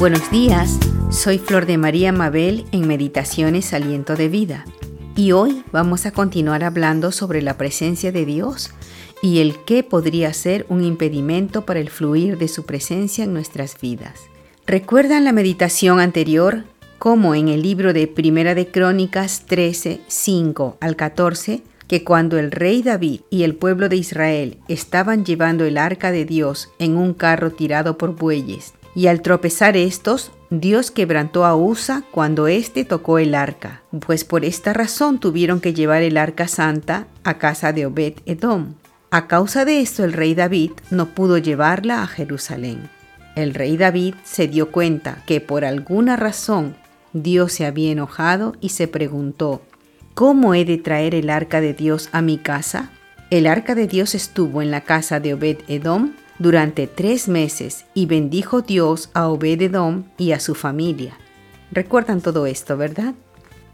Buenos días, soy Flor de María Mabel en Meditaciones Aliento de Vida y hoy vamos a continuar hablando sobre la presencia de Dios y el qué podría ser un impedimento para el fluir de su presencia en nuestras vidas. ¿Recuerdan la meditación anterior? Como en el libro de Primera de Crónicas 13, 5 al 14, que cuando el rey David y el pueblo de Israel estaban llevando el arca de Dios en un carro tirado por bueyes y al tropezar estos, Dios quebrantó a Usa cuando éste tocó el arca, pues por esta razón tuvieron que llevar el arca santa a casa de Obed Edom. A causa de esto el rey David no pudo llevarla a Jerusalén. El rey David se dio cuenta que por alguna razón Dios se había enojado y se preguntó, ¿cómo he de traer el arca de Dios a mi casa? El arca de Dios estuvo en la casa de Obed Edom durante tres meses y bendijo Dios a Obededom y a su familia. ¿Recuerdan todo esto, verdad?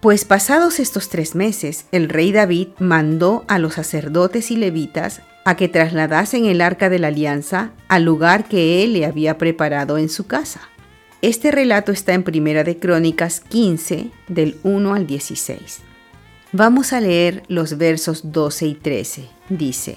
Pues pasados estos tres meses, el rey David mandó a los sacerdotes y levitas a que trasladasen el arca de la alianza al lugar que él le había preparado en su casa. Este relato está en Primera de Crónicas 15, del 1 al 16. Vamos a leer los versos 12 y 13. Dice,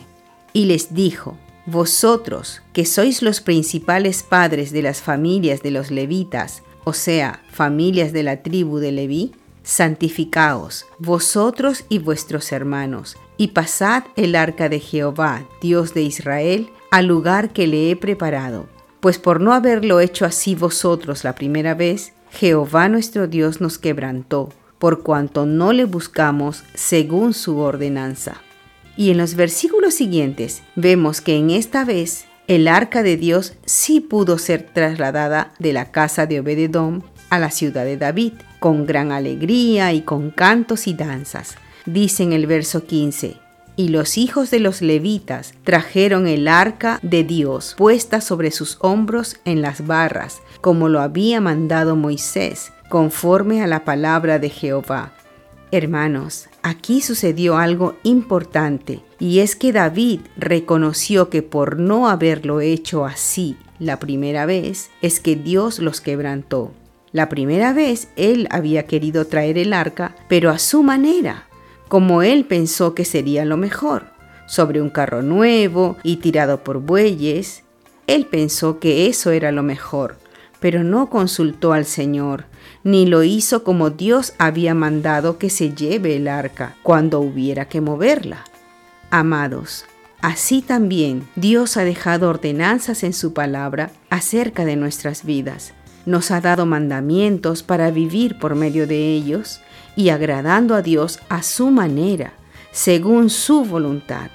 y les dijo, vosotros, que sois los principales padres de las familias de los levitas, o sea, familias de la tribu de Leví, santificaos, vosotros y vuestros hermanos, y pasad el arca de Jehová, Dios de Israel, al lugar que le he preparado. Pues por no haberlo hecho así vosotros la primera vez, Jehová nuestro Dios nos quebrantó, por cuanto no le buscamos según su ordenanza. Y en los versículos siguientes vemos que en esta vez el arca de Dios sí pudo ser trasladada de la casa de Obededom a la ciudad de David, con gran alegría y con cantos y danzas. Dice en el verso 15, y los hijos de los levitas trajeron el arca de Dios puesta sobre sus hombros en las barras, como lo había mandado Moisés, conforme a la palabra de Jehová. Hermanos, aquí sucedió algo importante y es que David reconoció que por no haberlo hecho así la primera vez, es que Dios los quebrantó. La primera vez él había querido traer el arca, pero a su manera, como él pensó que sería lo mejor, sobre un carro nuevo y tirado por bueyes. Él pensó que eso era lo mejor, pero no consultó al Señor, ni lo hizo como Dios había mandado que se lleve el arca cuando hubiera que moverla. Amados, así también Dios ha dejado ordenanzas en su palabra acerca de nuestras vidas. Nos ha dado mandamientos para vivir por medio de ellos y agradando a Dios a su manera, según su voluntad.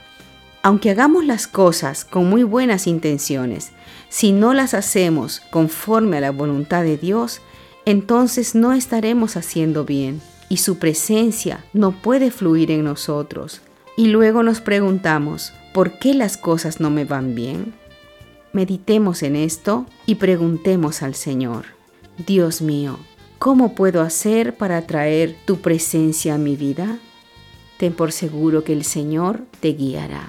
Aunque hagamos las cosas con muy buenas intenciones, si no las hacemos conforme a la voluntad de Dios, entonces no estaremos haciendo bien y su presencia no puede fluir en nosotros. Y luego nos preguntamos, ¿por qué las cosas no me van bien? Meditemos en esto y preguntemos al Señor, Dios mío, ¿cómo puedo hacer para traer tu presencia a mi vida? Ten por seguro que el Señor te guiará.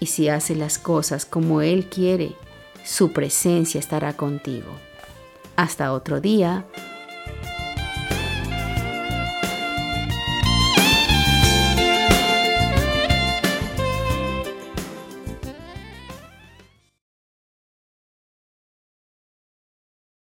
Y si haces las cosas como Él quiere, su presencia estará contigo. Hasta otro día